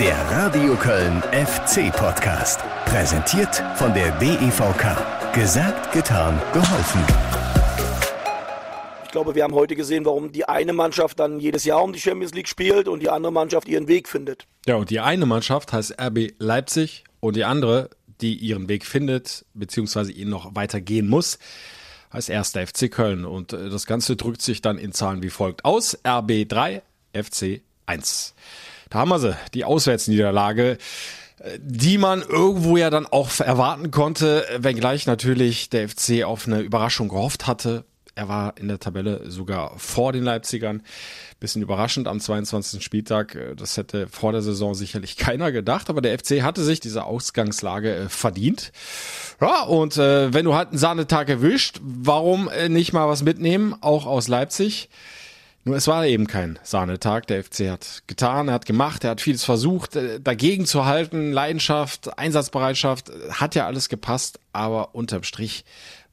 Der Radio Köln FC Podcast. Präsentiert von der DEVK. Gesagt, getan, geholfen. Ich glaube, wir haben heute gesehen, warum die eine Mannschaft dann jedes Jahr um die Champions League spielt und die andere Mannschaft ihren Weg findet. Ja, und die eine Mannschaft heißt RB Leipzig und die andere, die ihren Weg findet, beziehungsweise ihn noch weitergehen muss, heißt erster FC Köln. Und äh, das Ganze drückt sich dann in Zahlen wie folgt aus. RB 3, FC 1. Da haben wir sie, die Auswärtsniederlage die man irgendwo ja dann auch erwarten konnte, wenngleich natürlich der FC auf eine Überraschung gehofft hatte. Er war in der Tabelle sogar vor den Leipzigern. Bisschen überraschend am 22. Spieltag. Das hätte vor der Saison sicherlich keiner gedacht, aber der FC hatte sich diese Ausgangslage äh, verdient. Ja, und äh, wenn du halt einen Sahnetag erwischt, warum äh, nicht mal was mitnehmen, auch aus Leipzig? Nur es war eben kein Sahnetag. Der FC hat getan, er hat gemacht, er hat vieles versucht, äh, dagegen zu halten. Leidenschaft, Einsatzbereitschaft, äh, hat ja alles gepasst, aber unterm Strich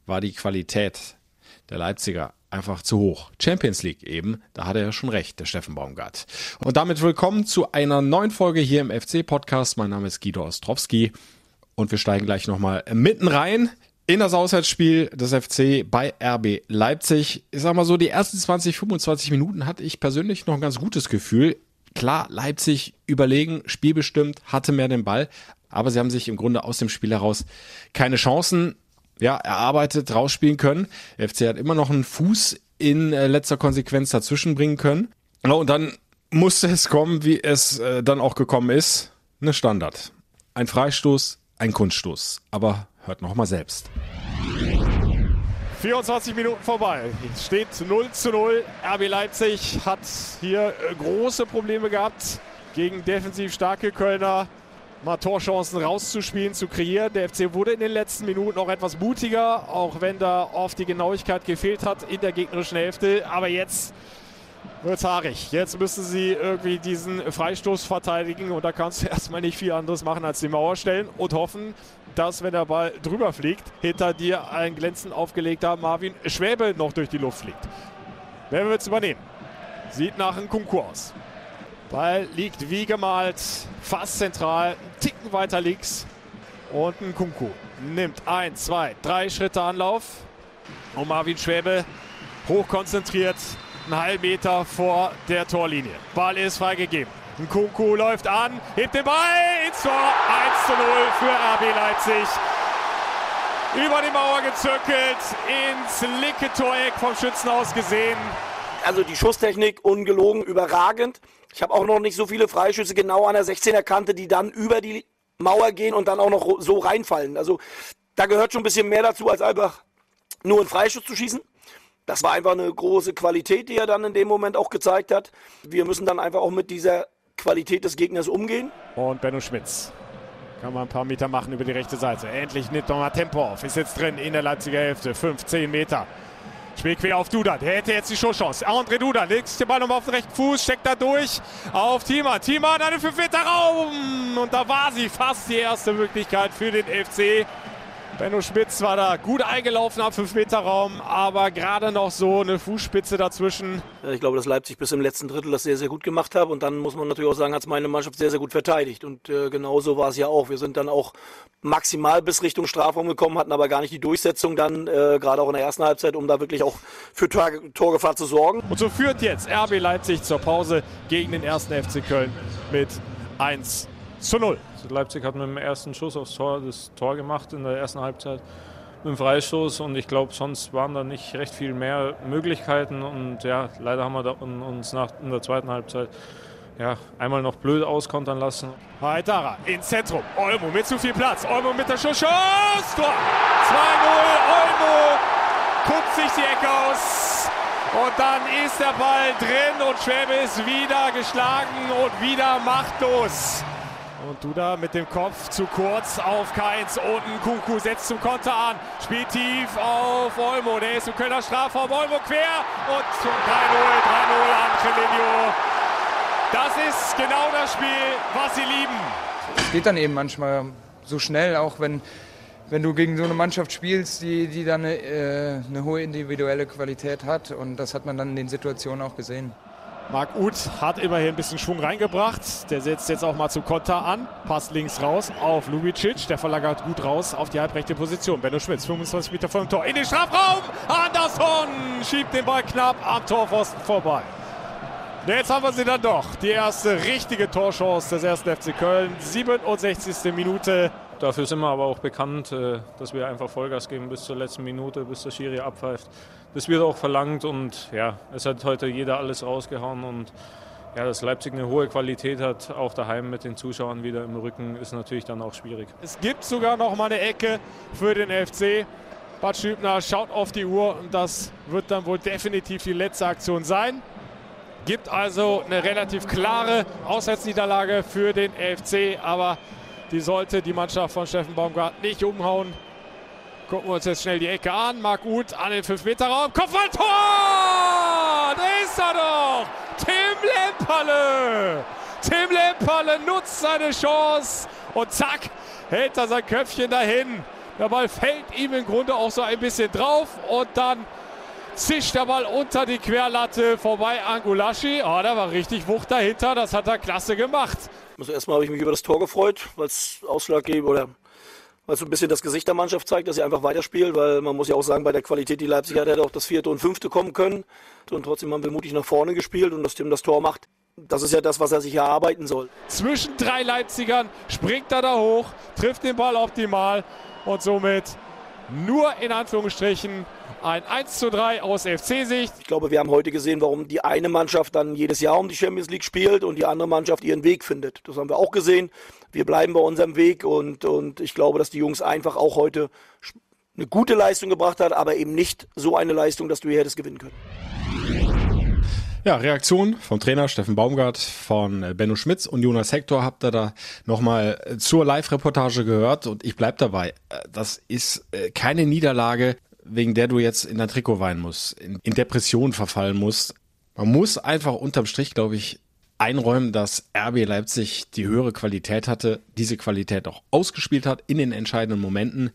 war die Qualität der Leipziger einfach zu hoch. Champions League eben, da hat er ja schon recht, der Steffen Baumgart. Und damit willkommen zu einer neuen Folge hier im FC-Podcast. Mein Name ist Guido Ostrowski und wir steigen gleich nochmal mitten rein in das Auswärtsspiel des FC bei RB Leipzig. Ich sag mal so, die ersten 20, 25 Minuten hatte ich persönlich noch ein ganz gutes Gefühl. Klar, Leipzig überlegen, spielbestimmt, hatte mehr den Ball, aber sie haben sich im Grunde aus dem Spiel heraus keine Chancen ja, erarbeitet, rausspielen können. Der FC hat immer noch einen Fuß in äh, letzter Konsequenz dazwischen bringen können. Und dann musste es kommen, wie es äh, dann auch gekommen ist. Eine Standard. Ein Freistoß, ein Kunststoß. Aber Hört noch mal selbst. 24 Minuten vorbei. Es steht 0 zu 0. RB Leipzig hat hier äh, große Probleme gehabt, gegen defensiv starke Kölner mal Torchancen rauszuspielen, zu kreieren. Der FC wurde in den letzten Minuten auch etwas mutiger, auch wenn da oft die Genauigkeit gefehlt hat in der gegnerischen Hälfte. Aber jetzt wird haarig. Jetzt müssen sie irgendwie diesen Freistoß verteidigen und da kannst du erstmal nicht viel anderes machen als die Mauer stellen und hoffen, dass, wenn der Ball drüber fliegt, hinter dir ein glänzend aufgelegter Marvin Schwäbe noch durch die Luft fliegt. Wer wird es übernehmen? Sieht nach einem Kunku aus. Ball liegt wie gemalt, fast zentral, einen Ticken weiter links. Und ein Kunku nimmt ein, zwei, drei Schritte Anlauf. Und Marvin Schwäbe hochkonzentriert, einen halben Meter vor der Torlinie. Ball ist freigegeben. Nkunku läuft an, hebt den Ball ins Tor. 1 zu 0 für RB Leipzig. Über die Mauer gezirkelt, ins linke Toreck vom Schützenhaus gesehen. Also die Schusstechnik ungelogen, überragend. Ich habe auch noch nicht so viele Freischüsse genau an der 16er Kante, die dann über die Mauer gehen und dann auch noch so reinfallen. Also da gehört schon ein bisschen mehr dazu, als einfach nur einen Freischuss zu schießen. Das war einfach eine große Qualität, die er dann in dem Moment auch gezeigt hat. Wir müssen dann einfach auch mit dieser Qualität des Gegners umgehen. Und Benno Schmitz kann man ein paar Meter machen über die rechte Seite. Endlich nimmt nochmal Tempo auf. Ist jetzt drin in der Leipziger Hälfte. 15 Meter. Spielt quer auf Duda. Der hätte jetzt die Schusschance. André Duda legt den Ball nochmal auf den rechten Fuß, steckt da durch auf Thiemann. Thiemann, eine 5 Meter Raum. Und da war sie fast die erste Möglichkeit für den FC. Benno Schmitz war da gut eingelaufen am 5-Meter-Raum, aber gerade noch so eine Fußspitze dazwischen. Ich glaube, dass Leipzig bis im letzten Drittel das sehr, sehr gut gemacht hat. Und dann muss man natürlich auch sagen, hat es meine Mannschaft sehr, sehr gut verteidigt. Und äh, genauso war es ja auch. Wir sind dann auch maximal bis Richtung Strafraum gekommen, hatten aber gar nicht die Durchsetzung dann, äh, gerade auch in der ersten Halbzeit, um da wirklich auch für Tor Torgefahr zu sorgen. Und so führt jetzt RB Leipzig zur Pause gegen den ersten FC Köln mit 1 zu 0. Leipzig hat mit dem ersten Schuss aufs Tor das Tor gemacht in der ersten Halbzeit mit dem Freistoß und ich glaube, sonst waren da nicht recht viel mehr Möglichkeiten und ja, leider haben wir uns nach, in der zweiten Halbzeit ja, einmal noch blöd auskontern lassen. Haidara ins Zentrum. Olmo mit zu viel Platz. Olmo mit der Schuss. Schuss! Tor! 2-0. Olmo guckt sich die Ecke aus. Und dann ist der Ball drin und Schwäbe ist wieder geschlagen und wieder machtlos. Und Duda mit dem Kopf zu kurz auf Keins. Unten Kuku setzt zum Konter an. Spielt tief auf Olmo. Der ist im Kölner Strafraum. Olmo quer. Und zum 3-0. 3-0 an Trelinho. Das ist genau das Spiel, was sie lieben. Es geht dann eben manchmal so schnell, auch wenn, wenn du gegen so eine Mannschaft spielst, die, die dann eine, äh, eine hohe individuelle Qualität hat. Und das hat man dann in den Situationen auch gesehen. Marc Uth hat immerhin ein bisschen Schwung reingebracht. Der setzt jetzt auch mal zu Konter an. Passt links raus auf Lubicic. Der verlagert gut raus auf die halbrechte Position. Benno Schmitz, 25 Meter vor dem Tor. In den Strafraum. Andersson schiebt den Ball knapp am Torpfosten vorbei. Jetzt haben wir sie dann doch. Die erste richtige Torchance des ersten FC Köln. 67. Minute. Dafür sind wir aber auch bekannt, äh, dass wir einfach Vollgas geben bis zur letzten Minute, bis der Schiri abpfeift. Das wird auch verlangt und ja, es hat heute jeder alles rausgehauen und ja, dass Leipzig eine hohe Qualität hat, auch daheim mit den Zuschauern wieder im Rücken, ist natürlich dann auch schwierig. Es gibt sogar noch mal eine Ecke für den FC. Bad Schübner schaut auf die Uhr und das wird dann wohl definitiv die letzte Aktion sein. Gibt also eine relativ klare Auswärtsniederlage für den FC, aber die sollte die Mannschaft von Steffen Baumgart nicht umhauen. Gucken wir uns jetzt schnell die Ecke an. Marc Uth an den 5-Meter-Raum. Kopfballtor! Da ist er doch! Tim Lemperle! Tim Lemperle nutzt seine Chance und zack, hält er sein Köpfchen dahin. Der Ball fällt ihm im Grunde auch so ein bisschen drauf und dann zischt der Ball unter die Querlatte vorbei an Gulaschi. Oh, da war richtig Wucht dahinter. Das hat er klasse gemacht. Also erstmal habe ich mich über das Tor gefreut, weil es ausschlaggebend oder weil es so ein bisschen das Gesicht der Mannschaft zeigt, dass sie einfach weiterspielt, weil man muss ja auch sagen, bei der Qualität, die Leipzig hat, hätte auch das vierte und fünfte kommen können. Und trotzdem haben wir mutig nach vorne gespielt und dass Tim das Tor macht. Das ist ja das, was er sich erarbeiten soll. Zwischen drei Leipzigern springt er da hoch, trifft den Ball optimal und somit nur in Anführungsstrichen ein 1 zu 3 aus FC-Sicht. Ich glaube, wir haben heute gesehen, warum die eine Mannschaft dann jedes Jahr um die Champions League spielt und die andere Mannschaft ihren Weg findet. Das haben wir auch gesehen. Wir bleiben bei unserem Weg und, und ich glaube, dass die Jungs einfach auch heute eine gute Leistung gebracht hat, aber eben nicht so eine Leistung, dass du hier hättest gewinnen können. Ja, Reaktion vom Trainer Steffen Baumgart, von Benno Schmitz und Jonas Hector habt ihr da nochmal zur Live-Reportage gehört und ich bleib dabei. Das ist äh, keine Niederlage, wegen der du jetzt in dein Trikot weinen musst, in, in Depression verfallen musst. Man muss einfach unterm Strich, glaube ich, einräumen, dass RB Leipzig die höhere Qualität hatte, diese Qualität auch ausgespielt hat in den entscheidenden Momenten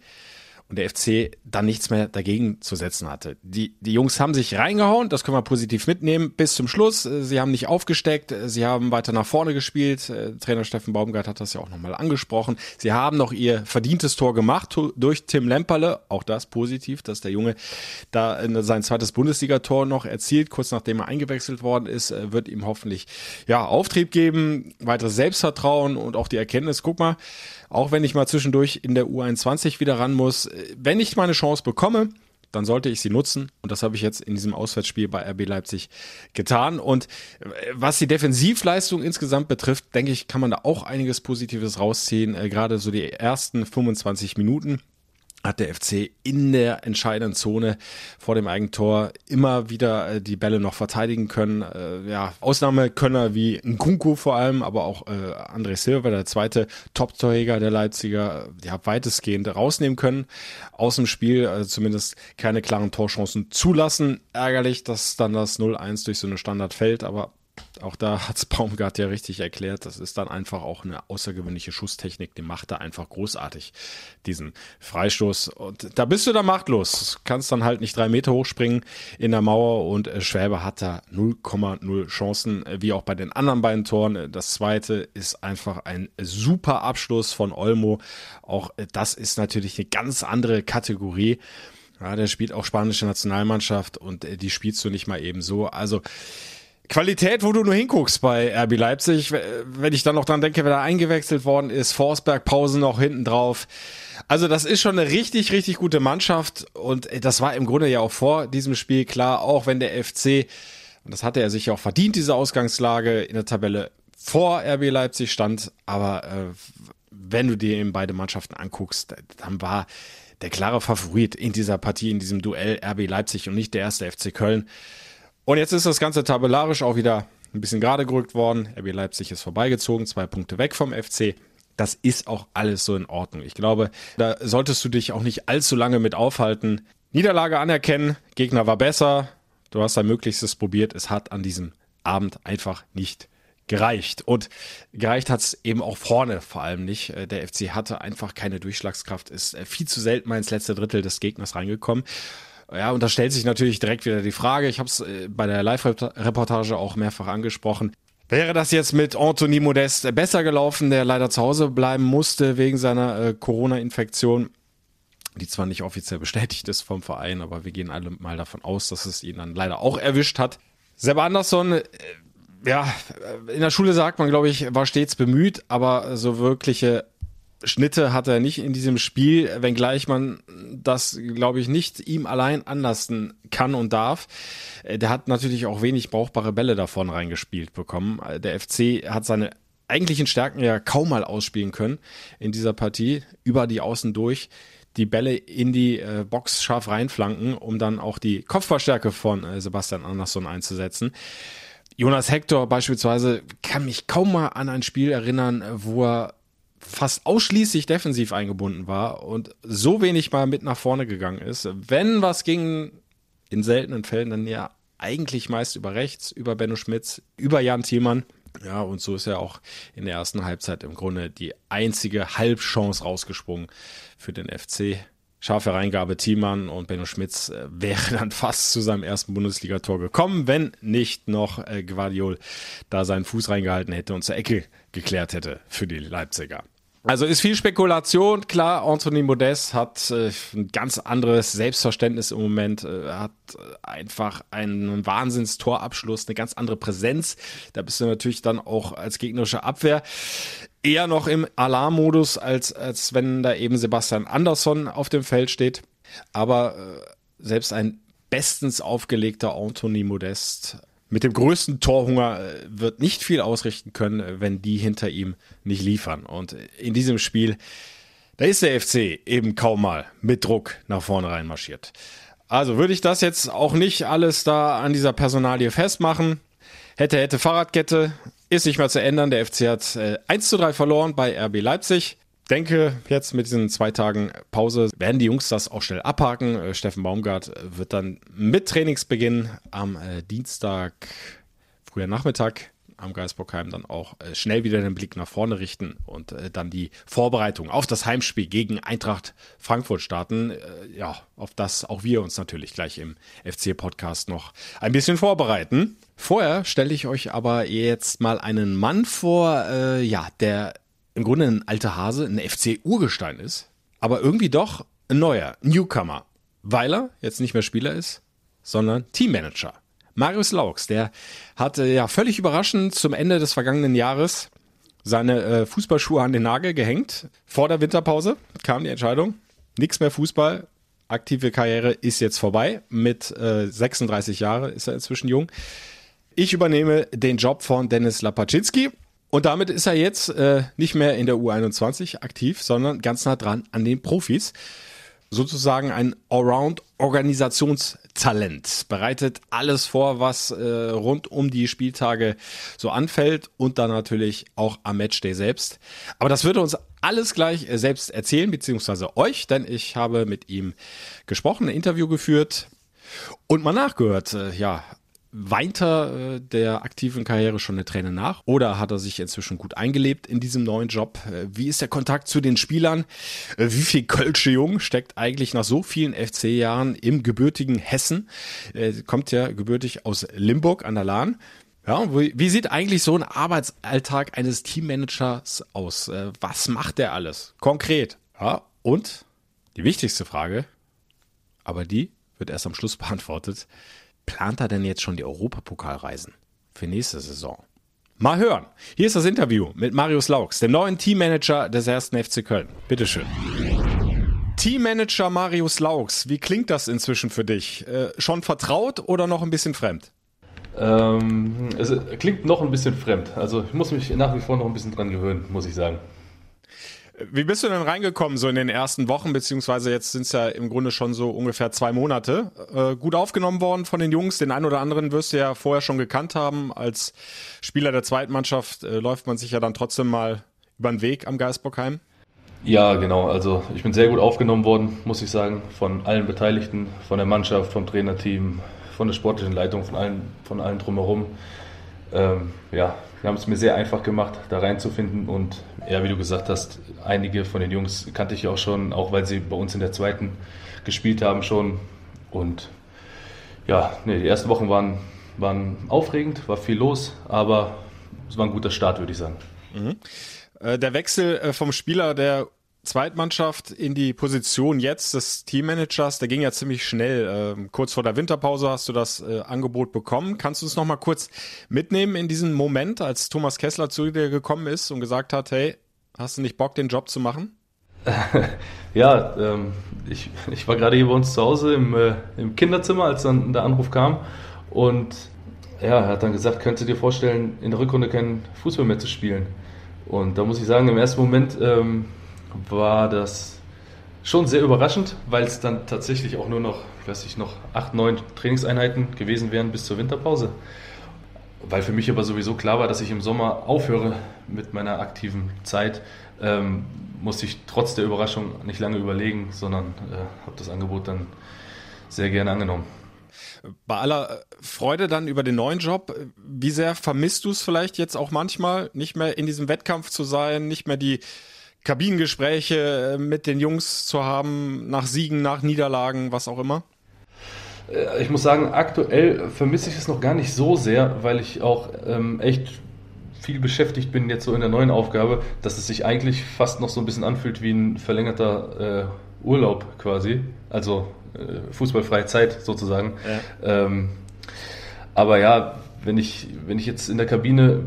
und der FC dann nichts mehr dagegen zu setzen hatte. Die, die Jungs haben sich reingehauen, das können wir positiv mitnehmen, bis zum Schluss. Sie haben nicht aufgesteckt, sie haben weiter nach vorne gespielt. Äh, Trainer Steffen Baumgart hat das ja auch nochmal angesprochen. Sie haben noch ihr verdientes Tor gemacht durch Tim Lemperle. Auch das positiv, dass der Junge da sein zweites Bundesligator noch erzielt, kurz nachdem er eingewechselt worden ist, äh, wird ihm hoffentlich ja Auftrieb geben, weiteres Selbstvertrauen und auch die Erkenntnis, guck mal, auch wenn ich mal zwischendurch in der U21 wieder ran muss, äh, wenn ich meine Chance bekomme, dann sollte ich sie nutzen. Und das habe ich jetzt in diesem Auswärtsspiel bei RB Leipzig getan. Und äh, was die Defensivleistung insgesamt betrifft, denke ich, kann man da auch einiges Positives rausziehen. Äh, gerade so die ersten 25 Minuten hat der FC in der entscheidenden Zone vor dem Eigentor immer wieder äh, die Bälle noch verteidigen können. Äh, ja, Ausnahmekönner wie Nkunku vor allem, aber auch äh, André Silva, der zweite Top-Torjäger der Leipziger, ja, weitestgehend rausnehmen können aus dem Spiel, also zumindest keine klaren Torchancen zulassen. Ärgerlich, dass dann das 0-1 durch so eine Standard fällt, aber auch da hat es Baumgart ja richtig erklärt. Das ist dann einfach auch eine außergewöhnliche Schusstechnik. Die macht er einfach großartig, diesen Freistoß. Und da bist du da machtlos. Kannst dann halt nicht drei Meter hochspringen in der Mauer und äh, Schwäbe hat da 0,0 Chancen, äh, wie auch bei den anderen beiden Toren. Das zweite ist einfach ein super Abschluss von Olmo. Auch äh, das ist natürlich eine ganz andere Kategorie. Ja, der spielt auch spanische Nationalmannschaft und die spielst du nicht mal eben so. Also, Qualität, wo du nur hinguckst bei RB Leipzig. Wenn ich dann noch dran denke, wer da eingewechselt worden ist, Forsberg, Pause noch hinten drauf. Also das ist schon eine richtig, richtig gute Mannschaft und das war im Grunde ja auch vor diesem Spiel klar, auch wenn der FC, und das hatte er sich auch verdient, diese Ausgangslage in der Tabelle vor RB Leipzig stand, aber äh, wenn du dir eben beide Mannschaften anguckst, dann war der klare Favorit in dieser Partie, in diesem Duell RB Leipzig und nicht der erste FC Köln. Und jetzt ist das Ganze tabellarisch auch wieder ein bisschen gerade gerückt worden. RB Leipzig ist vorbeigezogen, zwei Punkte weg vom FC. Das ist auch alles so in Ordnung. Ich glaube, da solltest du dich auch nicht allzu lange mit aufhalten. Niederlage anerkennen, Gegner war besser, du hast dein Möglichstes probiert, es hat an diesem Abend einfach nicht gereicht. Und gereicht hat es eben auch vorne vor allem nicht. Äh, der FC hatte einfach keine Durchschlagskraft, ist äh, viel zu selten mal ins letzte Drittel des Gegners reingekommen. Ja, und da stellt sich natürlich direkt wieder die Frage, ich habe es äh, bei der Live-Reportage auch mehrfach angesprochen, Wäre das jetzt mit Anthony Modest besser gelaufen, der leider zu Hause bleiben musste wegen seiner äh, Corona-Infektion, die zwar nicht offiziell bestätigt ist vom Verein, aber wir gehen alle mal davon aus, dass es ihn dann leider auch erwischt hat. Seb Andersson, äh, ja, in der Schule sagt man, glaube ich, war stets bemüht, aber so wirkliche Schnitte hat er nicht in diesem Spiel, wenngleich man das, glaube ich, nicht ihm allein anlassen kann und darf. Äh, der hat natürlich auch wenig brauchbare Bälle davon reingespielt bekommen. Äh, der FC hat seine eigentlichen Stärken ja kaum mal ausspielen können in dieser Partie, über die Außen durch die Bälle in die äh, Box scharf reinflanken, um dann auch die Kopfballstärke von Sebastian Andersson einzusetzen. Jonas Hector beispielsweise kann mich kaum mal an ein Spiel erinnern, wo er fast ausschließlich defensiv eingebunden war und so wenig mal mit nach vorne gegangen ist. Wenn was ging, in seltenen Fällen dann ja eigentlich meist über rechts, über Benno Schmitz, über Jan Thielmann. Ja, und so ist ja auch in der ersten Halbzeit im Grunde die einzige Halbchance rausgesprungen für den FC. Scharfe Reingabe Thiemann und Benno Schmitz äh, wäre dann fast zu seinem ersten Bundesligator gekommen, wenn nicht noch äh, Guardiol da seinen Fuß reingehalten hätte und zur Ecke geklärt hätte für die Leipziger. Also ist viel Spekulation. Klar, Anthony Modest hat äh, ein ganz anderes Selbstverständnis im Moment, äh, hat einfach einen Wahnsinns-Torabschluss, eine ganz andere Präsenz. Da bist du natürlich dann auch als gegnerische Abwehr eher noch im Alarmmodus, als, als wenn da eben Sebastian Andersson auf dem Feld steht. Aber äh, selbst ein bestens aufgelegter Anthony Modest mit dem größten Torhunger äh, wird nicht viel ausrichten können, äh, wenn die hinter ihm nicht liefern. Und in diesem Spiel, da ist der FC eben kaum mal mit Druck nach vorne reinmarschiert. Also würde ich das jetzt auch nicht alles da an dieser Personalie festmachen. Hätte, hätte Fahrradkette, ist nicht mehr zu ändern. Der FC hat äh, 1 zu 3 verloren bei RB Leipzig denke, jetzt mit diesen zwei Tagen Pause werden die Jungs das auch schnell abhaken. Äh, Steffen Baumgart wird dann mit Trainingsbeginn am äh, Dienstag, früher Nachmittag, am Geisbockheim dann auch äh, schnell wieder den Blick nach vorne richten und äh, dann die Vorbereitung auf das Heimspiel gegen Eintracht Frankfurt starten. Äh, ja, auf das auch wir uns natürlich gleich im FC-Podcast noch ein bisschen vorbereiten. Vorher stelle ich euch aber jetzt mal einen Mann vor, äh, ja, der im Grunde ein alter Hase, ein FC-Urgestein ist, aber irgendwie doch ein neuer, Newcomer, weil er jetzt nicht mehr Spieler ist, sondern Teammanager. Marius Laux, der hatte ja völlig überraschend zum Ende des vergangenen Jahres seine äh, Fußballschuhe an den Nagel gehängt. Vor der Winterpause kam die Entscheidung, nichts mehr Fußball, aktive Karriere ist jetzt vorbei. Mit äh, 36 Jahren ist er inzwischen jung. Ich übernehme den Job von Dennis Lapaczynski und damit ist er jetzt äh, nicht mehr in der U21 aktiv, sondern ganz nah dran an den Profis. Sozusagen ein Allround-Organisationstalent. Bereitet alles vor, was äh, rund um die Spieltage so anfällt und dann natürlich auch am Matchday selbst. Aber das wird er uns alles gleich äh, selbst erzählen, beziehungsweise euch, denn ich habe mit ihm gesprochen, ein Interview geführt und mal nachgehört, äh, ja, Weint er äh, der aktiven Karriere schon eine Träne nach oder hat er sich inzwischen gut eingelebt in diesem neuen Job? Äh, wie ist der Kontakt zu den Spielern? Äh, wie viel Kölsche Jung steckt eigentlich nach so vielen FC-Jahren im gebürtigen Hessen? Kommt ja gebürtig aus Limburg an der Lahn. Ja, wie sieht eigentlich so ein Arbeitsalltag eines Teammanagers aus? Was macht der alles? Konkret. Ja, und die wichtigste Frage, aber die wird erst am Schluss beantwortet plant er denn jetzt schon die Europapokalreisen für nächste Saison? Mal hören. Hier ist das Interview mit Marius Laux, dem neuen Teammanager des ersten FC Köln. Bitteschön. Teammanager Marius Laux, wie klingt das inzwischen für dich? Äh, schon vertraut oder noch ein bisschen fremd? Ähm, es klingt noch ein bisschen fremd. Also ich muss mich nach wie vor noch ein bisschen dran gewöhnen, muss ich sagen. Wie bist du denn reingekommen so in den ersten Wochen, beziehungsweise jetzt sind es ja im Grunde schon so ungefähr zwei Monate. Äh, gut aufgenommen worden von den Jungs. Den einen oder anderen wirst du ja vorher schon gekannt haben. Als Spieler der zweiten Mannschaft äh, läuft man sich ja dann trotzdem mal über den Weg am Geisbockheim. Ja, genau. Also ich bin sehr gut aufgenommen worden, muss ich sagen, von allen Beteiligten, von der Mannschaft, vom Trainerteam, von der sportlichen Leitung, von allen, von allen drumherum. Ähm, ja, wir haben es mir sehr einfach gemacht, da reinzufinden. Und ja, wie du gesagt hast, einige von den Jungs kannte ich auch schon, auch weil sie bei uns in der zweiten gespielt haben schon. Und ja, nee, die ersten Wochen waren, waren aufregend, war viel los, aber es war ein guter Start, würde ich sagen. Mhm. Äh, der Wechsel äh, vom Spieler der Zweitmannschaft in die Position jetzt des Teammanagers, der ging ja ziemlich schnell. Ähm, kurz vor der Winterpause hast du das äh, Angebot bekommen. Kannst du es nochmal kurz mitnehmen in diesen Moment, als Thomas Kessler zu dir gekommen ist und gesagt hat, hey, hast du nicht Bock, den Job zu machen? ja, ähm, ich, ich war gerade hier bei uns zu Hause im, äh, im Kinderzimmer, als dann der Anruf kam. Und ja, er hat dann gesagt, könntest du dir vorstellen, in der Rückrunde keinen Fußball mehr zu spielen? Und da muss ich sagen, im ersten Moment ähm, war das schon sehr überraschend, weil es dann tatsächlich auch nur noch, ich weiß nicht, noch acht, neun Trainingseinheiten gewesen wären bis zur Winterpause. Weil für mich aber sowieso klar war, dass ich im Sommer aufhöre mit meiner aktiven Zeit, ähm, musste ich trotz der Überraschung nicht lange überlegen, sondern äh, habe das Angebot dann sehr gerne angenommen. Bei aller Freude dann über den neuen Job, wie sehr vermisst du es vielleicht jetzt auch manchmal, nicht mehr in diesem Wettkampf zu sein, nicht mehr die Kabinengespräche äh, mit den Jungs zu haben, nach Siegen, nach Niederlagen, was auch immer? Äh, ich muss sagen, aktuell vermisse ich es noch gar nicht so sehr, weil ich auch ähm, echt viel beschäftigt bin jetzt so in der neuen Aufgabe, dass es sich eigentlich fast noch so ein bisschen anfühlt wie ein verlängerter äh, Urlaub quasi, also äh, fußballfreie Zeit sozusagen. Ja. Ähm, aber ja, wenn ich, wenn ich jetzt in der Kabine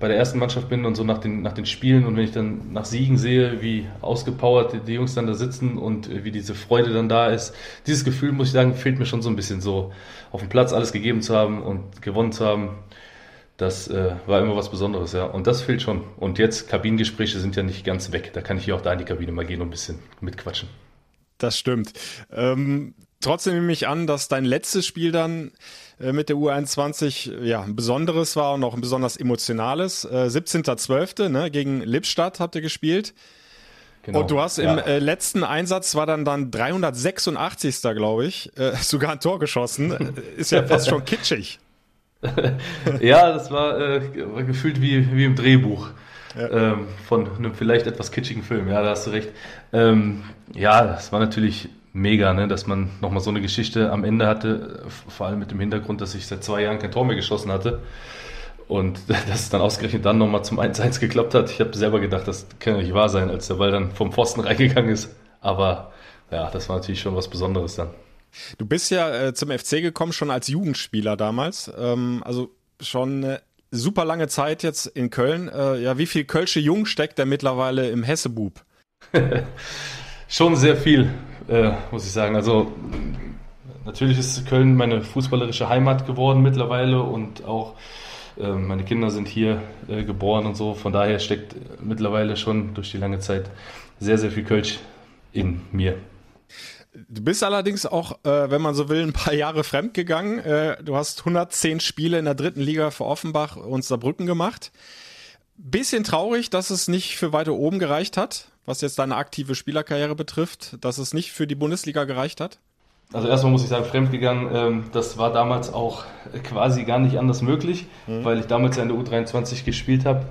bei der ersten Mannschaft bin und so nach den, nach den Spielen und wenn ich dann nach Siegen sehe, wie ausgepowert die Jungs dann da sitzen und wie diese Freude dann da ist, dieses Gefühl, muss ich sagen, fehlt mir schon so ein bisschen so, auf dem Platz alles gegeben zu haben und gewonnen zu haben. Das äh, war immer was Besonderes, ja. Und das fehlt schon. Und jetzt, Kabinengespräche sind ja nicht ganz weg. Da kann ich hier auch da in die Kabine mal gehen und ein bisschen mitquatschen. Das stimmt. Ähm, trotzdem nehme ich an, dass dein letztes Spiel dann äh, mit der U21 ja ein besonderes war und auch ein besonders emotionales. Äh, 17.12. Ne, gegen Lippstadt habt ihr gespielt. Genau, und du hast ja. im äh, letzten Einsatz war dann dann 386. glaube ich, äh, sogar ein Tor geschossen. Äh, ist ja fast schon kitschig. ja, das war, äh, war gefühlt wie, wie im Drehbuch. Ja. Ähm, von einem vielleicht etwas kitschigen Film, ja, da hast du recht. Ähm, ja, das war natürlich mega, ne, dass man nochmal so eine Geschichte am Ende hatte, vor allem mit dem Hintergrund, dass ich seit zwei Jahren kein Tor mehr geschossen hatte. Und dass es dann ausgerechnet dann nochmal zum 1-1 geklappt hat. Ich habe selber gedacht, das kann ja nicht wahr sein, als der Ball dann vom Pfosten reingegangen ist. Aber ja, das war natürlich schon was Besonderes dann. Du bist ja äh, zum FC gekommen, schon als Jugendspieler damals. Ähm, also schon super lange Zeit jetzt in Köln. Äh, ja, wie viel Kölsche Jung steckt der mittlerweile im Hessebub? schon sehr viel äh, muss ich sagen. Also natürlich ist Köln meine fußballerische Heimat geworden mittlerweile und auch äh, meine Kinder sind hier äh, geboren und so. Von daher steckt mittlerweile schon durch die lange Zeit sehr, sehr viel Kölsch in mir. Du bist allerdings auch, äh, wenn man so will, ein paar Jahre fremdgegangen. Äh, du hast 110 Spiele in der dritten Liga für Offenbach und Saarbrücken gemacht. Bisschen traurig, dass es nicht für weiter oben gereicht hat was jetzt deine aktive Spielerkarriere betrifft, dass es nicht für die Bundesliga gereicht hat? Also erstmal muss ich sagen, fremdgegangen, ähm, das war damals auch quasi gar nicht anders möglich, mhm. weil ich damals ja in der U23 gespielt habe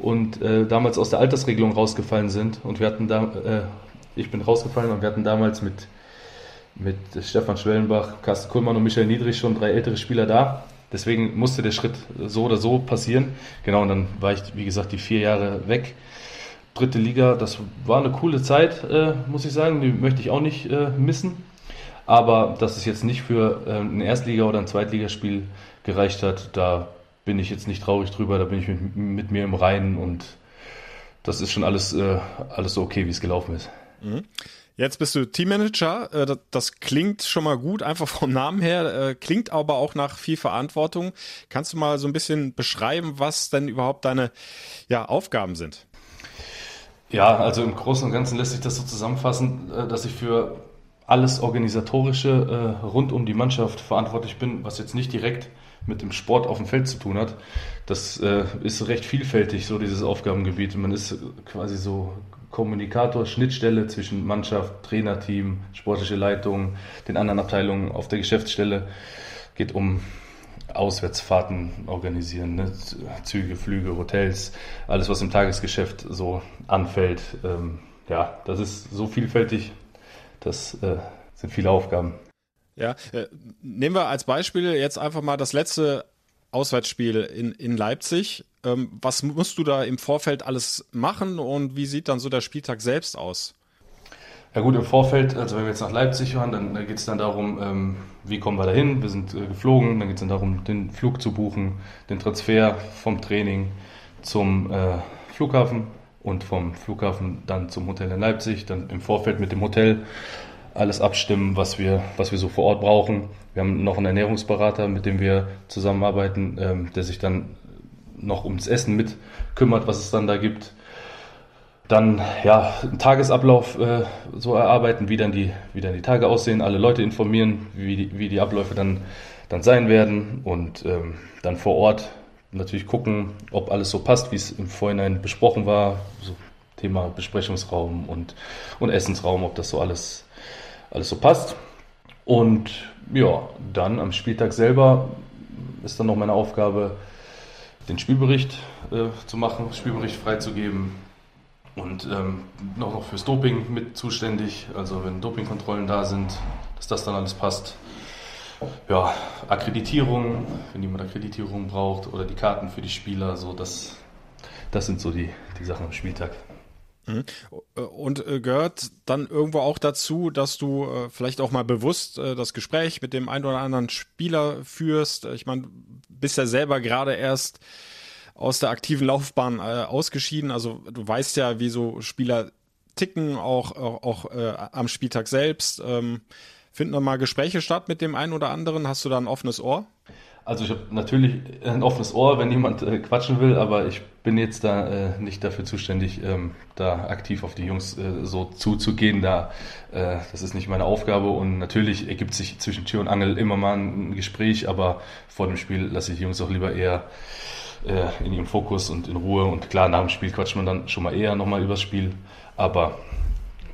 und äh, damals aus der Altersregelung rausgefallen sind. Und wir hatten da, äh, ich bin rausgefallen und wir hatten damals mit, mit Stefan Schwellenbach, Carsten Kuhlmann und Michael Niedrich schon drei ältere Spieler da. Deswegen musste der Schritt so oder so passieren. Genau, und dann war ich, wie gesagt, die vier Jahre weg dritte Liga, das war eine coole Zeit, äh, muss ich sagen. Die möchte ich auch nicht äh, missen. Aber dass es jetzt nicht für äh, ein Erstliga- oder ein Zweitligaspiel gereicht hat, da bin ich jetzt nicht traurig drüber. Da bin ich mit, mit mir im Reinen und das ist schon alles, äh, alles so okay, wie es gelaufen ist. Mhm. Jetzt bist du Teammanager. Äh, das klingt schon mal gut, einfach vom Namen her. Äh, klingt aber auch nach viel Verantwortung. Kannst du mal so ein bisschen beschreiben, was denn überhaupt deine ja, Aufgaben sind? Ja, also im Großen und Ganzen lässt sich das so zusammenfassen, äh, dass ich für alles Organisatorische rund um die Mannschaft verantwortlich bin, was jetzt nicht direkt mit dem Sport auf dem Feld zu tun hat. Das ist recht vielfältig, so dieses Aufgabengebiet. Man ist quasi so Kommunikator, Schnittstelle zwischen Mannschaft, Trainerteam, sportliche Leitung, den anderen Abteilungen auf der Geschäftsstelle. Geht um Auswärtsfahrten organisieren, ne? Züge, Flüge, Hotels, alles, was im Tagesgeschäft so anfällt. Ähm, ja, das ist so vielfältig, das äh, sind viele Aufgaben. Ja, äh, nehmen wir als Beispiel jetzt einfach mal das letzte Auswärtsspiel in, in Leipzig. Ähm, was musst du da im Vorfeld alles machen und wie sieht dann so der Spieltag selbst aus? Ja gut, im Vorfeld, also wenn wir jetzt nach Leipzig fahren, dann geht es dann darum, ähm, wie kommen wir dahin? Wir sind äh, geflogen, dann geht es dann darum, den Flug zu buchen, den Transfer vom Training zum äh, Flughafen und vom Flughafen dann zum Hotel in Leipzig, dann im Vorfeld mit dem Hotel alles abstimmen, was wir, was wir so vor Ort brauchen. Wir haben noch einen Ernährungsberater, mit dem wir zusammenarbeiten, ähm, der sich dann noch ums Essen mit kümmert, was es dann da gibt. Dann ja, einen Tagesablauf äh, so erarbeiten, wie dann, die, wie dann die Tage aussehen, alle Leute informieren, wie die, wie die Abläufe dann, dann sein werden und ähm, dann vor Ort natürlich gucken, ob alles so passt, wie es im Vorhinein besprochen war. So Thema Besprechungsraum und, und Essensraum, ob das so alles, alles so passt. Und ja, dann am Spieltag selber ist dann noch meine Aufgabe, den Spielbericht äh, zu machen, Spielbericht freizugeben und ähm, noch, fürs Doping mit zuständig. Also wenn Dopingkontrollen da sind, dass das dann alles passt. Ja, Akkreditierung, wenn jemand Akkreditierung braucht oder die Karten für die Spieler, so das, das sind so die, die Sachen am Spieltag. Mhm. Und äh, gehört dann irgendwo auch dazu, dass du äh, vielleicht auch mal bewusst äh, das Gespräch mit dem einen oder anderen Spieler führst. Ich meine, bist ja selber gerade erst aus der aktiven Laufbahn ausgeschieden. Also du weißt ja, wie so Spieler ticken, auch, auch, auch am Spieltag selbst. Ähm, finden da mal Gespräche statt mit dem einen oder anderen? Hast du da ein offenes Ohr? Also ich habe natürlich ein offenes Ohr, wenn jemand äh, quatschen will, aber ich bin jetzt da äh, nicht dafür zuständig, ähm, da aktiv auf die Jungs äh, so zuzugehen. Da, äh, das ist nicht meine Aufgabe und natürlich ergibt sich zwischen Tür und Angel immer mal ein Gespräch, aber vor dem Spiel lasse ich die Jungs auch lieber eher äh, in ihrem Fokus und in Ruhe. Und klar, nach dem Spiel quatscht man dann schon mal eher nochmal übers Spiel, aber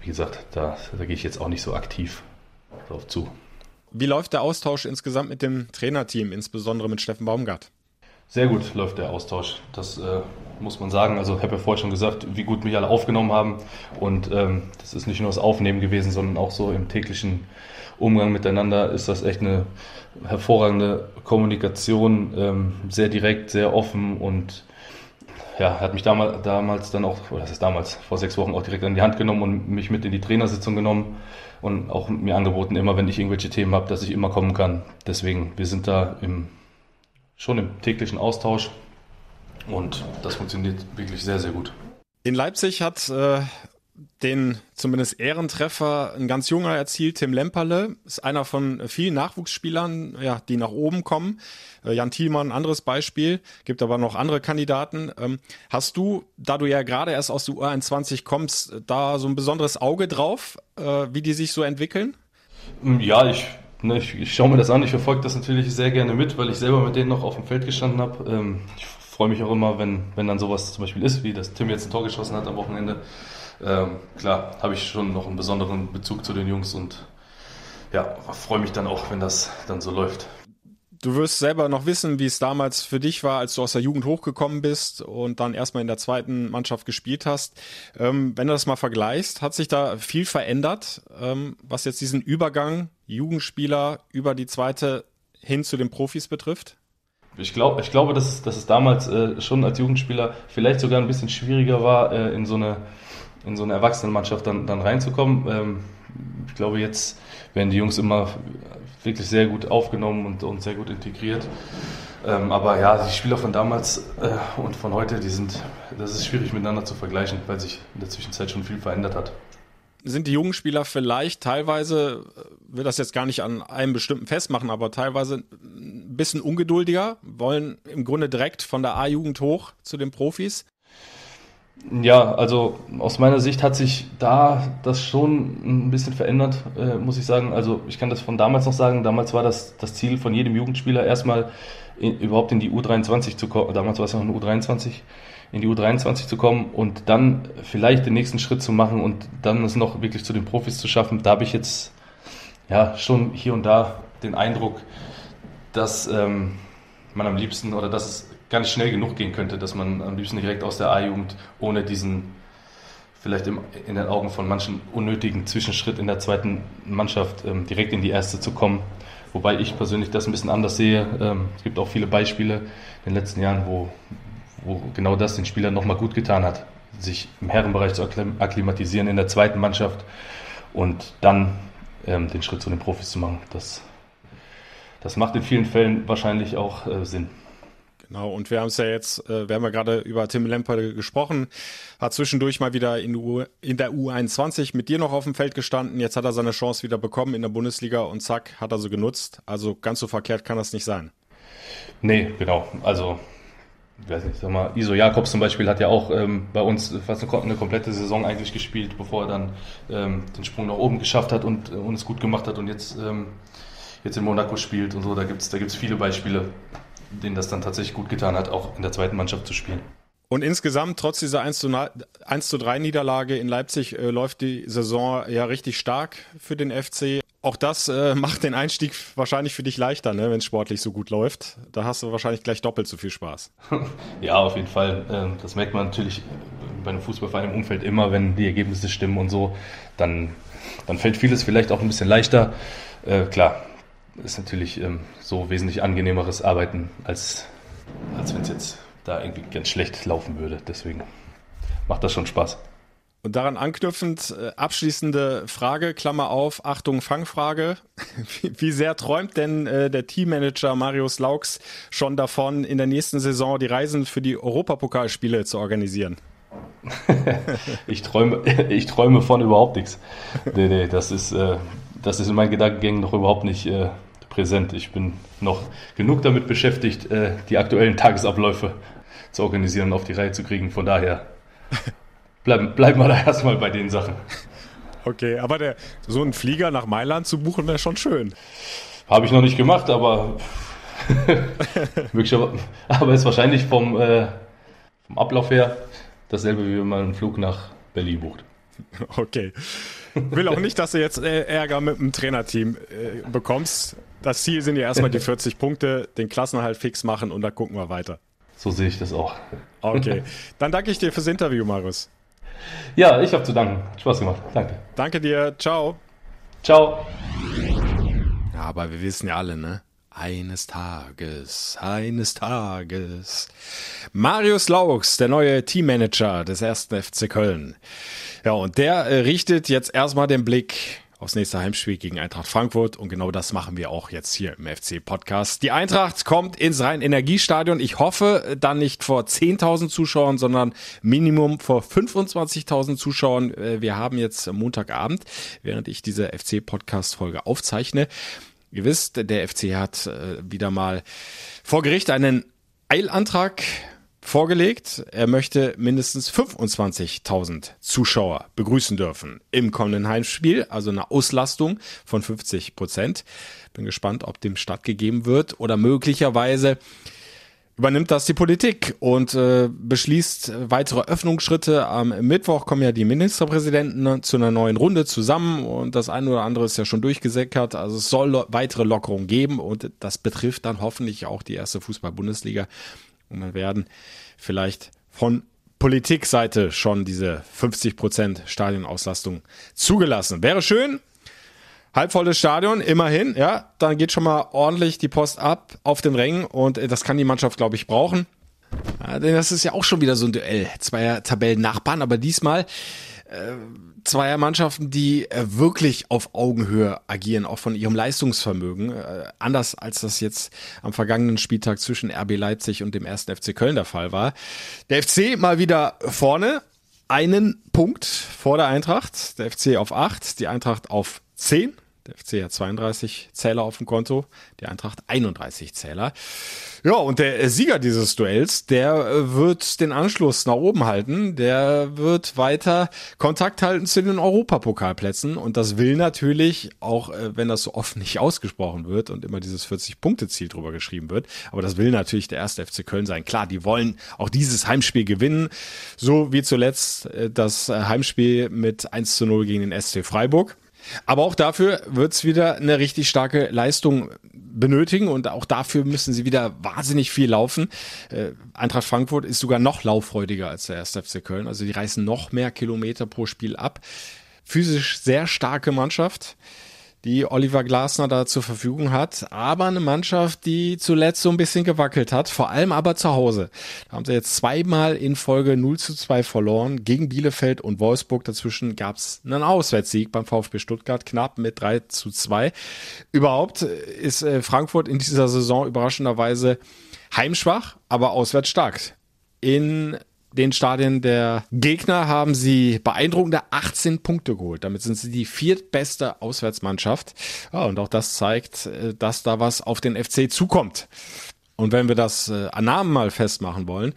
wie gesagt, da, da gehe ich jetzt auch nicht so aktiv drauf zu. Wie läuft der Austausch insgesamt mit dem Trainerteam, insbesondere mit Steffen Baumgart? Sehr gut läuft der Austausch. Das äh, muss man sagen. Also ich habe ja vorher schon gesagt, wie gut mich alle aufgenommen haben. Und ähm, das ist nicht nur das Aufnehmen gewesen, sondern auch so im täglichen Umgang miteinander ist das echt eine hervorragende Kommunikation, ähm, sehr direkt, sehr offen und ja, hat mich damals, damals dann auch, oder das ist damals, vor sechs Wochen auch direkt an die Hand genommen und mich mit in die Trainersitzung genommen und auch mir angeboten, immer wenn ich irgendwelche Themen habe, dass ich immer kommen kann. Deswegen, wir sind da im, schon im täglichen Austausch und das funktioniert wirklich sehr, sehr gut. In Leipzig hat äh, den zumindest Ehrentreffer ein ganz junger erzielt, Tim Lemperle, ist einer von vielen Nachwuchsspielern, ja, die nach oben kommen. Äh, Jan Thielmann, anderes Beispiel, gibt aber noch andere Kandidaten. Ähm, hast du, da du ja gerade erst aus der U21 kommst, da so ein besonderes Auge drauf, äh, wie die sich so entwickeln? Mm, ja, ich, ne, ich, ich schaue mir das an, ich verfolge das natürlich sehr gerne mit, weil ich selber mit denen noch auf dem Feld gestanden habe. Ähm, ich freue mich auch immer, wenn, wenn dann sowas zum Beispiel ist, wie das Tim jetzt ein Tor geschossen hat am Wochenende ähm, klar, habe ich schon noch einen besonderen Bezug zu den Jungs und ja, freue mich dann auch, wenn das dann so läuft. Du wirst selber noch wissen, wie es damals für dich war, als du aus der Jugend hochgekommen bist und dann erstmal in der zweiten Mannschaft gespielt hast. Ähm, wenn du das mal vergleichst, hat sich da viel verändert, ähm, was jetzt diesen Übergang Jugendspieler über die zweite hin zu den Profis betrifft? Ich, glaub, ich glaube, dass, dass es damals äh, schon als Jugendspieler vielleicht sogar ein bisschen schwieriger war, äh, in so eine in so eine Erwachsenenmannschaft dann, dann reinzukommen. Ähm, ich glaube, jetzt werden die Jungs immer wirklich sehr gut aufgenommen und, und sehr gut integriert. Ähm, aber ja, die Spieler von damals äh, und von heute, die sind, das ist schwierig miteinander zu vergleichen, weil sich in der Zwischenzeit schon viel verändert hat. Sind die jungen Spieler vielleicht teilweise, äh, will das jetzt gar nicht an einem bestimmten festmachen, aber teilweise ein bisschen ungeduldiger, wollen im Grunde direkt von der A-Jugend hoch zu den Profis? Ja, also aus meiner Sicht hat sich da das schon ein bisschen verändert, äh, muss ich sagen. Also ich kann das von damals noch sagen. Damals war das das Ziel von jedem Jugendspieler erstmal in, überhaupt in die U23 zu kommen. Damals war es noch eine U23, in die U23 zu kommen und dann vielleicht den nächsten Schritt zu machen und dann es noch wirklich zu den Profis zu schaffen. Da habe ich jetzt ja schon hier und da den Eindruck, dass ähm, man am liebsten oder dass es gar nicht schnell genug gehen könnte, dass man am liebsten direkt aus der A-Jugend ohne diesen vielleicht im, in den Augen von manchen unnötigen Zwischenschritt in der zweiten Mannschaft ähm, direkt in die erste zu kommen. Wobei ich persönlich das ein bisschen anders sehe. Ähm, es gibt auch viele Beispiele in den letzten Jahren, wo, wo genau das den Spielern nochmal gut getan hat, sich im Herrenbereich zu akklimatisieren in der zweiten Mannschaft und dann ähm, den Schritt zu den Profis zu machen. Das, das macht in vielen Fällen wahrscheinlich auch äh, Sinn. Genau, und wir haben es ja jetzt, äh, wir haben ja gerade über Tim Lemper gesprochen, hat zwischendurch mal wieder in, U, in der U21 mit dir noch auf dem Feld gestanden, jetzt hat er seine Chance wieder bekommen in der Bundesliga und zack, hat er so genutzt. Also ganz so verkehrt kann das nicht sein. Nee, genau. Also, ich weiß nicht, sag mal, Iso Jakobs zum Beispiel hat ja auch ähm, bei uns fast eine, eine, komplette Saison eigentlich gespielt, bevor er dann ähm, den Sprung nach oben geschafft hat und, äh, und es gut gemacht hat und jetzt, ähm, jetzt in Monaco spielt und so. Da gibt es da gibt's viele Beispiele denen das dann tatsächlich gut getan hat, auch in der zweiten Mannschaft zu spielen. Und insgesamt, trotz dieser 1 zu, 1 zu 3 Niederlage in Leipzig, äh, läuft die Saison ja richtig stark für den FC. Auch das äh, macht den Einstieg wahrscheinlich für dich leichter, ne, wenn es sportlich so gut läuft. Da hast du wahrscheinlich gleich doppelt so viel Spaß. ja, auf jeden Fall. Ähm, das merkt man natürlich bei einem Fußballverein im Umfeld immer, wenn die Ergebnisse stimmen und so. Dann, dann fällt vieles vielleicht auch ein bisschen leichter. Äh, klar, ist natürlich ähm, so wesentlich angenehmeres Arbeiten, als, als wenn es jetzt da irgendwie ganz schlecht laufen würde. Deswegen macht das schon Spaß. Und daran anknüpfend, äh, abschließende Frage, Klammer auf, Achtung, Fangfrage. Wie, wie sehr träumt denn äh, der Teammanager Marius Laux schon davon, in der nächsten Saison die Reisen für die Europapokalspiele zu organisieren? ich, träume, ich träume von überhaupt nichts. Nee, nee, das ist, äh, das ist in meinen Gedankengängen noch überhaupt nicht äh, präsent. Ich bin noch genug damit beschäftigt, äh, die aktuellen Tagesabläufe zu organisieren und auf die Reihe zu kriegen. Von daher bleiben, bleiben wir da erstmal bei den Sachen. Okay, aber der, so einen Flieger nach Mailand zu buchen, wäre schon schön. Habe ich noch nicht gemacht, aber aber ist wahrscheinlich vom, äh, vom Ablauf her dasselbe, wie wenn man einen Flug nach Berlin bucht. Okay. Will auch nicht, dass du jetzt äh, Ärger mit dem Trainerteam äh, bekommst. Das Ziel sind ja erstmal die 40 Punkte, den Klassenhalt fix machen und dann gucken wir weiter. So sehe ich das auch. Okay. Dann danke ich dir fürs Interview, Marius. Ja, ich habe zu danken. Spaß gemacht. Danke. Danke dir. Ciao. Ciao. Ja, aber wir wissen ja alle, ne? Eines Tages, eines Tages. Marius Laux, der neue Teammanager des ersten FC Köln. Ja, und der äh, richtet jetzt erstmal den Blick aufs nächste Heimspiel gegen Eintracht Frankfurt. Und genau das machen wir auch jetzt hier im FC-Podcast. Die Eintracht kommt ins Rhein-Energiestadion. Ich hoffe, äh, dann nicht vor 10.000 Zuschauern, sondern Minimum vor 25.000 Zuschauern. Äh, wir haben jetzt Montagabend, während ich diese FC-Podcast-Folge aufzeichne. Ihr wisst, der FC hat wieder mal vor Gericht einen Eilantrag vorgelegt. Er möchte mindestens 25.000 Zuschauer begrüßen dürfen im kommenden Heimspiel, also eine Auslastung von 50 Prozent. Bin gespannt, ob dem stattgegeben wird oder möglicherweise übernimmt das die Politik und äh, beschließt weitere Öffnungsschritte. Am Mittwoch kommen ja die Ministerpräsidenten zu einer neuen Runde zusammen und das eine oder andere ist ja schon durchgesäckert. Also es soll weitere Lockerungen geben und das betrifft dann hoffentlich auch die erste Fußball-Bundesliga. Und dann werden vielleicht von Politikseite schon diese 50 Prozent Stadionauslastung zugelassen. Wäre schön, halbvolles Stadion, immerhin, ja, dann geht schon mal ordentlich die Post ab auf den Rängen und äh, das kann die Mannschaft, glaube ich, brauchen. Denn das ist ja auch schon wieder so ein Duell zweier Tabellennachbarn, aber diesmal äh, zweier Mannschaften, die äh, wirklich auf Augenhöhe agieren, auch von ihrem Leistungsvermögen, äh, anders als das jetzt am vergangenen Spieltag zwischen RB Leipzig und dem ersten FC Köln der Fall war. Der FC mal wieder vorne, einen Punkt vor der Eintracht, der FC auf acht, die Eintracht auf zehn. Der FC hat 32 Zähler auf dem Konto, die Eintracht 31 Zähler. Ja, und der Sieger dieses Duells, der äh, wird den Anschluss nach oben halten, der wird weiter Kontakt halten zu den Europapokalplätzen und das will natürlich, auch äh, wenn das so oft nicht ausgesprochen wird und immer dieses 40-Punkte-Ziel drüber geschrieben wird, aber das will natürlich der erste FC Köln sein. Klar, die wollen auch dieses Heimspiel gewinnen, so wie zuletzt äh, das Heimspiel mit 1 zu 0 gegen den SC Freiburg. Aber auch dafür wird es wieder eine richtig starke Leistung benötigen und auch dafür müssen sie wieder wahnsinnig viel laufen. Äh, Eintracht Frankfurt ist sogar noch lauffreudiger als der 1. FC Köln, also die reißen noch mehr Kilometer pro Spiel ab. Physisch sehr starke Mannschaft die Oliver Glasner da zur Verfügung hat, aber eine Mannschaft, die zuletzt so ein bisschen gewackelt hat, vor allem aber zu Hause. Da haben sie jetzt zweimal in Folge 0 zu 2 verloren, gegen Bielefeld und Wolfsburg. Dazwischen gab es einen Auswärtssieg beim VfB Stuttgart, knapp mit 3 zu 2. Überhaupt ist äh, Frankfurt in dieser Saison überraschenderweise heimschwach, aber auswärts stark. In den Stadien der Gegner haben sie beeindruckende 18 Punkte geholt. Damit sind sie die viertbeste Auswärtsmannschaft. Ja, und auch das zeigt, äh, dass da was auf den FC zukommt. Und wenn wir das äh, an Namen mal festmachen wollen,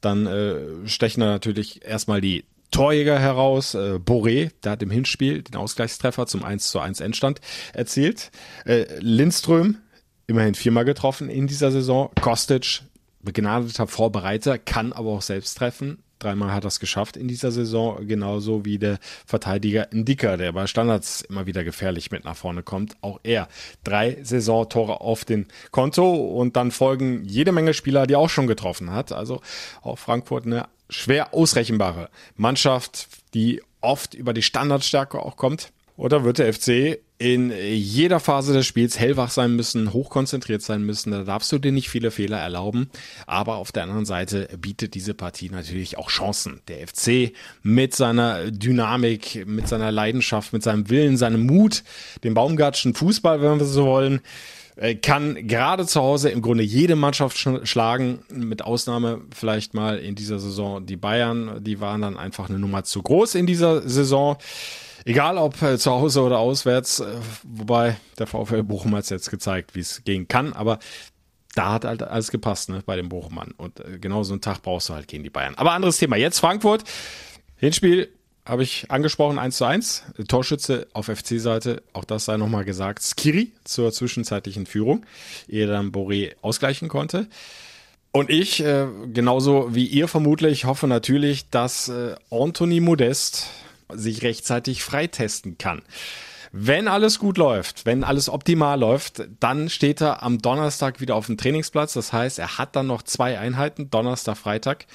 dann äh, stechen da natürlich erstmal die Torjäger heraus. Äh, Boré, der hat im Hinspiel den Ausgleichstreffer zum 1 zu 1 Endstand erzielt. Äh, Lindström, immerhin viermal getroffen in dieser Saison. Kostic, begnadeter Vorbereiter, kann aber auch selbst treffen. Dreimal hat er es geschafft in dieser Saison, genauso wie der Verteidiger Ndika, der bei Standards immer wieder gefährlich mit nach vorne kommt. Auch er drei Saisontore auf dem Konto und dann folgen jede Menge Spieler, die auch schon getroffen hat. Also auch Frankfurt eine schwer ausrechenbare Mannschaft, die oft über die Standardstärke auch kommt. Oder wird der FC in jeder Phase des Spiels hellwach sein müssen, hochkonzentriert sein müssen. Da darfst du dir nicht viele Fehler erlauben. Aber auf der anderen Seite bietet diese Partie natürlich auch Chancen. Der FC mit seiner Dynamik, mit seiner Leidenschaft, mit seinem Willen, seinem Mut, dem Baumgartschen Fußball, wenn wir so wollen, äh, kann gerade zu Hause im Grunde jede Mannschaft schlagen, mit Ausnahme vielleicht mal in dieser Saison die Bayern. Die waren dann einfach eine Nummer zu groß in dieser Saison. Egal ob äh, zu Hause oder auswärts, äh, wobei der VfL Bochum hat es jetzt gezeigt, wie es gehen kann, aber da hat halt alles gepasst, ne, bei dem Bochummann. Und äh, genau so einen Tag brauchst du halt gegen die Bayern. Aber anderes Thema. Jetzt Frankfurt. Hinspiel habe ich angesprochen, 1 zu 1. Torschütze auf FC-Seite, auch das sei nochmal gesagt, Skiri zur zwischenzeitlichen Führung, ehe dann Boré ausgleichen konnte. Und ich, genauso wie ihr vermutlich, hoffe natürlich, dass Anthony Modest sich rechtzeitig freitesten kann. Wenn alles gut läuft, wenn alles optimal läuft, dann steht er am Donnerstag wieder auf dem Trainingsplatz. Das heißt, er hat dann noch zwei Einheiten, Donnerstag, Freitag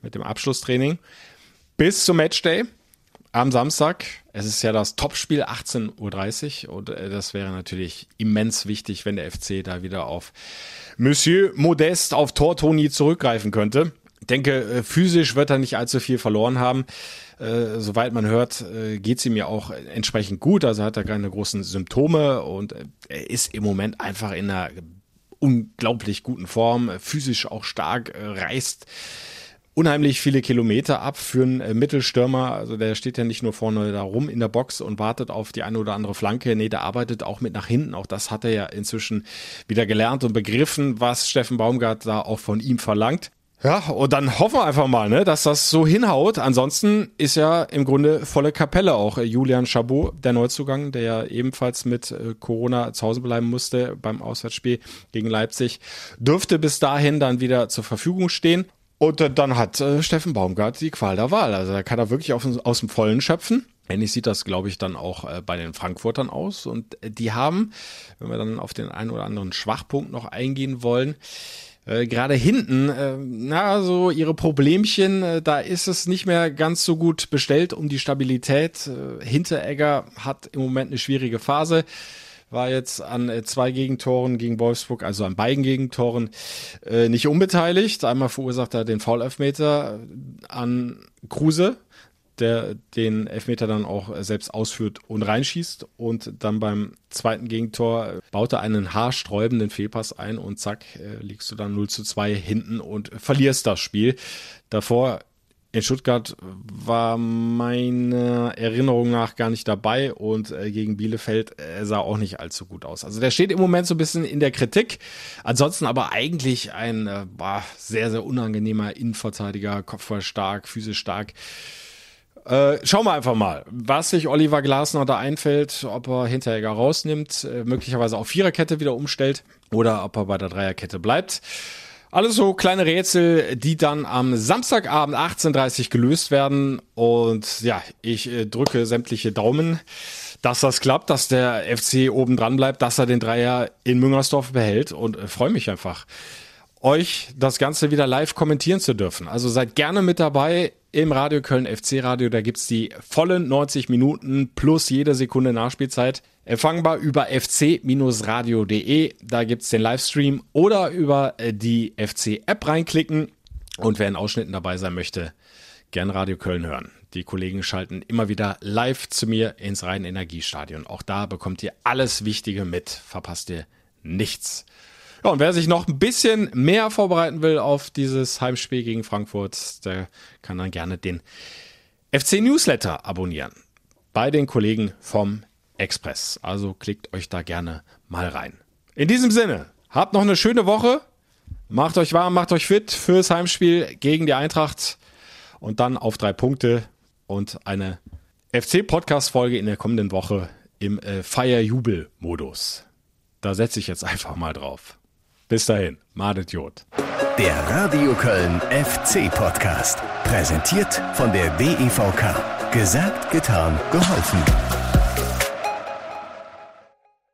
mit dem Abschlusstraining. Bis zum Matchday am Samstag. Es ist ja das Topspiel 18.30 Uhr und äh, das wäre natürlich immens wichtig, wenn der FC da wieder auf Monsieur Modest, auf Tortoni zurückgreifen könnte. Ich denke, äh, physisch wird er nicht allzu viel verloren haben. Äh, soweit man hört, äh, geht es ihm ja auch entsprechend gut. Also hat er keine großen Symptome und er ist im Moment einfach in einer unglaublich guten Form, physisch auch stark, reißt unheimlich viele Kilometer ab für einen Mittelstürmer. Also der steht ja nicht nur vorne da rum in der Box und wartet auf die eine oder andere Flanke. Nee, der arbeitet auch mit nach hinten. Auch das hat er ja inzwischen wieder gelernt und begriffen, was Steffen Baumgart da auch von ihm verlangt. Ja, und dann hoffen wir einfach mal, ne, dass das so hinhaut. Ansonsten ist ja im Grunde volle Kapelle auch Julian Chabot, der Neuzugang, der ja ebenfalls mit äh, Corona zu Hause bleiben musste beim Auswärtsspiel gegen Leipzig, dürfte bis dahin dann wieder zur Verfügung stehen. Und äh, dann hat äh, Steffen Baumgart die Qual der Wahl. Also da kann er wirklich aus dem Vollen schöpfen. Ähnlich sieht das, glaube ich, dann auch äh, bei den Frankfurtern aus. Und äh, die haben, wenn wir dann auf den einen oder anderen Schwachpunkt noch eingehen wollen, äh, gerade hinten, äh, na, so ihre Problemchen, äh, da ist es nicht mehr ganz so gut bestellt um die Stabilität. Äh, Hinteregger hat im Moment eine schwierige Phase war jetzt an äh, zwei Gegentoren gegen Wolfsburg, also an beiden Gegentoren, äh, nicht unbeteiligt. Einmal verursacht er den Foul-Elfmeter an Kruse, der den Elfmeter dann auch selbst ausführt und reinschießt. Und dann beim zweiten Gegentor baut er einen haarsträubenden Fehlpass ein und zack, äh, liegst du dann 0 zu 2 hinten und verlierst das Spiel. Davor in Stuttgart war meiner Erinnerung nach gar nicht dabei und äh, gegen Bielefeld äh, sah auch nicht allzu gut aus. Also der steht im Moment so ein bisschen in der Kritik. Ansonsten aber eigentlich ein äh, sehr, sehr unangenehmer Innenverteidiger, Kopfball stark, physisch stark. Äh, schauen wir einfach mal, was sich Oliver Glasner da einfällt, ob er Hinteregger rausnimmt, äh, möglicherweise auf Viererkette wieder umstellt oder ob er bei der Dreierkette bleibt. Alles so kleine Rätsel, die dann am Samstagabend 18.30 gelöst werden. Und ja, ich äh, drücke sämtliche Daumen, dass das klappt, dass der FC oben dran bleibt, dass er den Dreier in Müngersdorf behält und freue mich einfach, euch das Ganze wieder live kommentieren zu dürfen. Also seid gerne mit dabei im Radio Köln FC Radio. Da gibt's die vollen 90 Minuten plus jede Sekunde Nachspielzeit. Empfangbar über fc-radio.de. Da gibt's den Livestream oder über äh, die FC-App reinklicken. Und wer in Ausschnitten dabei sein möchte, gern Radio Köln hören. Die Kollegen schalten immer wieder live zu mir ins Rhein-Energiestadion. Auch da bekommt ihr alles Wichtige mit. Verpasst ihr nichts. Ja, und wer sich noch ein bisschen mehr vorbereiten will auf dieses Heimspiel gegen Frankfurt, der kann dann gerne den FC Newsletter abonnieren. Bei den Kollegen vom Express. Also klickt euch da gerne mal rein. In diesem Sinne, habt noch eine schöne Woche. Macht euch warm, macht euch fit fürs Heimspiel gegen die Eintracht und dann auf drei Punkte und eine FC-Podcast-Folge in der kommenden Woche im äh, Feierjubel-Modus. Da setze ich jetzt einfach mal drauf. Bis dahin, Madet Jod. Der Radio Köln FC Podcast. Präsentiert von der DEVK. Gesagt, getan, geholfen.